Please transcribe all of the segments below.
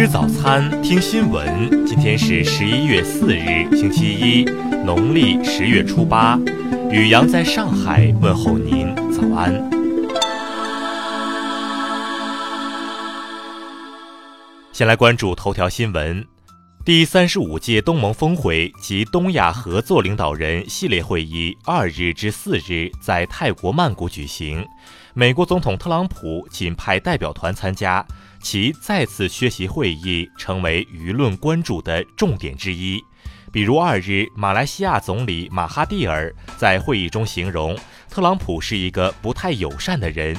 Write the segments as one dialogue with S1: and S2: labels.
S1: 吃早餐，听新闻。今天是十一月四日，星期一，农历十月初八。雨阳在上海问候您，早安。先来关注头条新闻。第三十五届东盟峰会及东亚合作领导人系列会议二日至四日在泰国曼谷举行。美国总统特朗普仅派代表团参加，其再次缺席会议成为舆论关注的重点之一。比如，二日马来西亚总理马哈蒂尔在会议中形容特朗普是一个不太友善的人。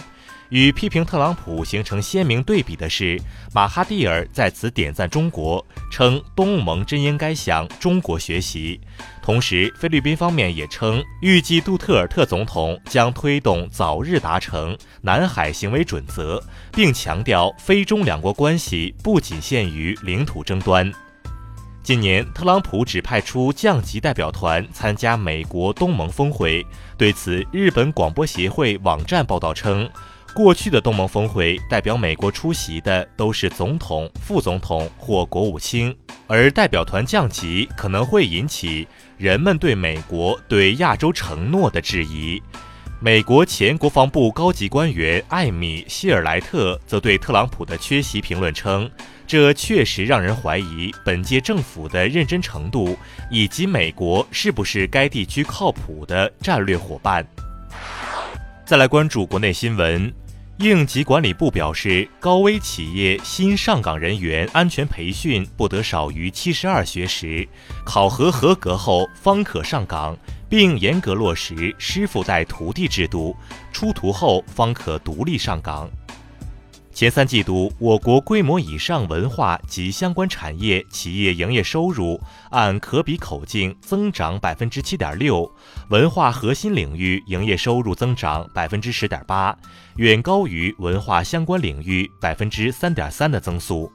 S1: 与批评特朗普形成鲜明对比的是，马哈蒂尔在此点赞中国，称东盟真应该向中国学习。同时，菲律宾方面也称，预计杜特尔特总统将推动早日达成南海行为准则，并强调非中两国关系不仅限于领土争端。今年，特朗普只派出降级代表团参加美国东盟峰会。对此，日本广播协会网站报道称。过去的东盟峰会代表美国出席的都是总统、副总统或国务卿，而代表团降级可能会引起人们对美国对亚洲承诺的质疑。美国前国防部高级官员艾米·希尔莱特则对特朗普的缺席评论称：“这确实让人怀疑本届政府的认真程度，以及美国是不是该地区靠谱的战略伙伴。”再来关注国内新闻。应急管理部表示，高危企业新上岗人员安全培训不得少于七十二学时，考核合格后方可上岗，并严格落实师傅带徒弟制度，出徒后方可独立上岗。前三季度，我国规模以上文化及相关产业企业营业收入按可比口径增长百分之七点六，文化核心领域营业收入增长百分之十点八，远高于文化相关领域百分之三点三的增速。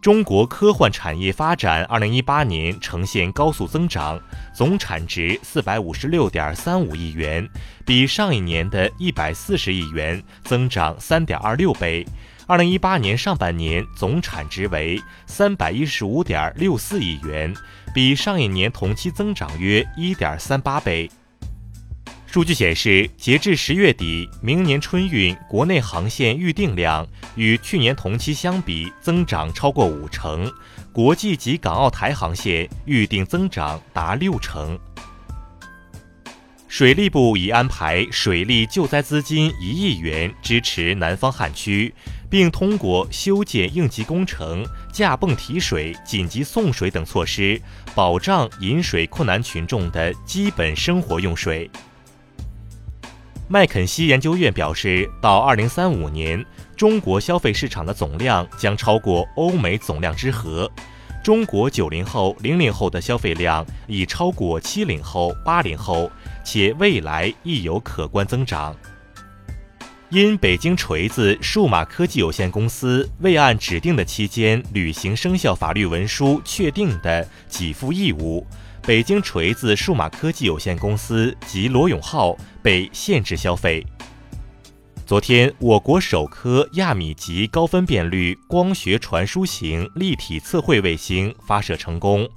S1: 中国科幻产业发展二零一八年呈现高速增长，总产值四百五十六点三五亿元，比上一年的一百四十亿元增长三点二六倍。二零一八年上半年总产值为三百一十五点六四亿元，比上一年同期增长约一点三八倍。数据显示，截至十月底，明年春运国内航线预订量与去年同期相比增长超过五成，国际及港澳台航线预订增长达六成。水利部已安排水利救灾资金一亿元支持南方旱区，并通过修建应急工程、架泵提水、紧急送水等措施，保障饮水困难群众的基本生活用水。麦肯锡研究院表示，到二零三五年，中国消费市场的总量将超过欧美总量之和。中国九零后、零零后的消费量已超过七零后、八零后，且未来亦有可观增长。因北京锤子数码科技有限公司未按指定的期间履行生效法律文书确定的给付义务。北京锤子数码科技有限公司及罗永浩被限制消费。昨天，我国首颗亚米级高分辨率光学传输型立体测绘卫星发射成功。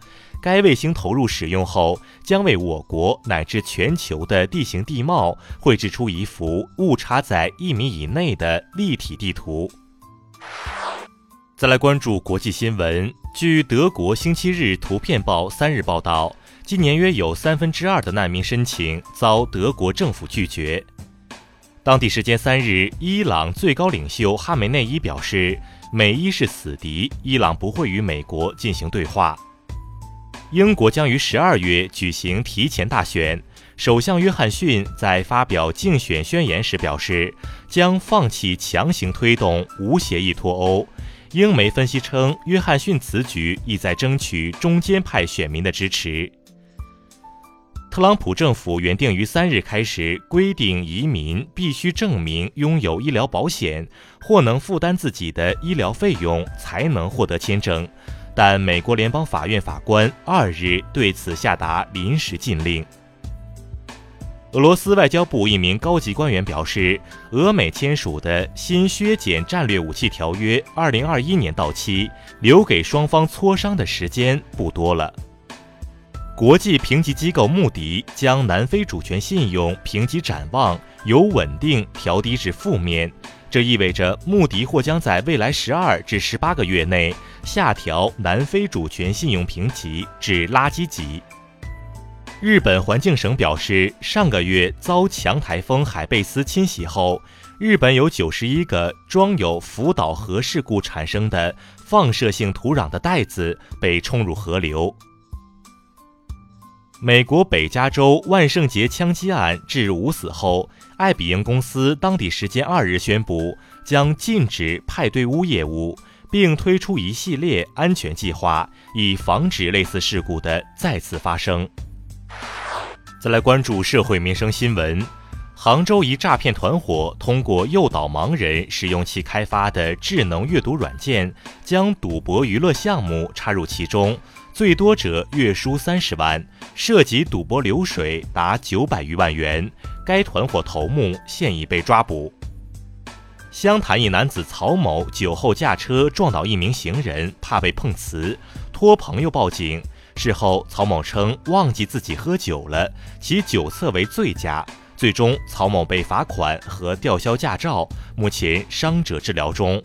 S1: 该卫星投入使用后，将为我国乃至全球的地形地貌绘制出一幅误差在一米以内的立体地图。再来关注国际新闻。据德国《星期日图片报》三日报道，今年约有三分之二的难民申请遭德国政府拒绝。当地时间三日，伊朗最高领袖哈梅内伊表示，美伊是死敌，伊朗不会与美国进行对话。英国将于十二月举行提前大选，首相约翰逊在发表竞选宣言时表示，将放弃强行推动无协议脱欧。英媒分析称，约翰逊此举意在争取中间派选民的支持。特朗普政府原定于三日开始规定，移民必须证明拥有医疗保险或能负担自己的医疗费用才能获得签证，但美国联邦法院法官二日对此下达临时禁令。俄罗斯外交部一名高级官员表示，俄美签署的新削减战略武器条约二零二一年到期，留给双方磋商的时间不多了。国际评级机构穆迪将南非主权信用评级展望由稳定调低至负面，这意味着穆迪或将在未来十二至十八个月内下调南非主权信用评级至垃圾级。日本环境省表示，上个月遭强台风海贝斯侵袭后，日本有九十一个装有福岛核事故产生的放射性土壤的袋子被冲入河流。美国北加州万圣节枪击案致五死后，爱彼迎公司当地时间二日宣布将禁止派对屋业务，并推出一系列安全计划，以防止类似事故的再次发生。再来关注社会民生新闻：杭州一诈骗团伙通过诱导盲人使用其开发的智能阅读软件，将赌博娱乐项目插入其中，最多者月输三十万，涉及赌博流水达九百余万元。该团伙头目现已被抓捕。湘潭一男子曹某酒后驾车撞倒一名行人，怕被碰瓷，托朋友报警。事后，曹某称忘记自己喝酒了，其酒测为醉驾。最终，曹某被罚款和吊销驾照，目前伤者治疗中。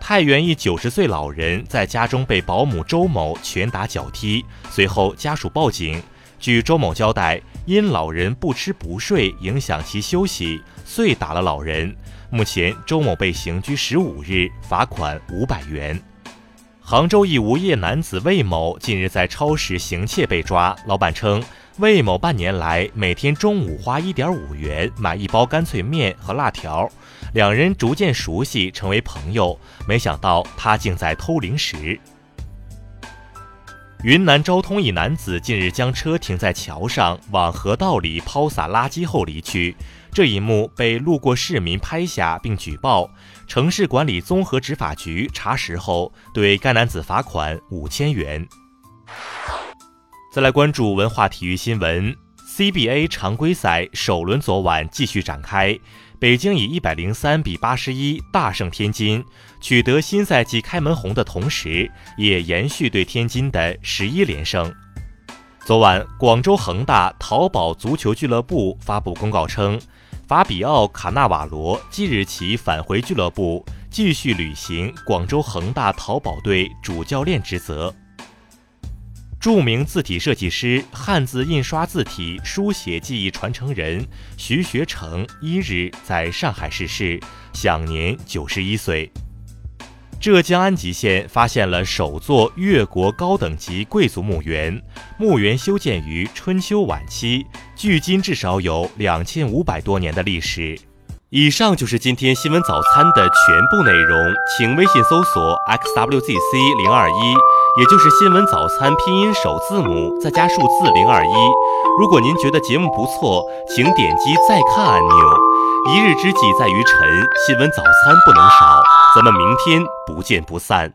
S1: 太原一九十岁老人在家中被保姆周某拳打脚踢，随后家属报警。据周某交代，因老人不吃不睡，影响其休息，遂打了老人。目前，周某被刑拘十五日，罚款五百元。杭州一无业男子魏某近日在超市行窃被抓。老板称，魏某半年来每天中午花一点五元买一包干脆面和辣条，两人逐渐熟悉，成为朋友。没想到他竟在偷零食。云南昭通一男子近日将车停在桥上，往河道里抛洒垃圾后离去。这一幕被路过市民拍下并举报，城市管理综合执法局查实后，对该男子罚款五千元。再来关注文化体育新闻，CBA 常规赛首轮昨晚继续展开，北京以一百零三比八十一大胜天津，取得新赛季开门红的同时，也延续对天津的十一连胜。昨晚，广州恒大淘宝足球俱乐部发布公告称。法比奥·卡纳瓦罗即日起返回俱乐部，继续履行广州恒大淘宝队主教练职责。著名字体设计师、汉字印刷字体书写技艺传承人徐学成一日在上海逝世，享年九十一岁。浙江安吉县发现了首座越国高等级贵族墓园，墓园修建于春秋晚期，距今至少有两千五百多年的历史。以上就是今天新闻早餐的全部内容，请微信搜索 xwzc 零二一，也就是新闻早餐拼音首字母再加数字零二一。如果您觉得节目不错，请点击再看按钮。一日之计在于晨，新闻早餐不能少。咱们明天不见不散。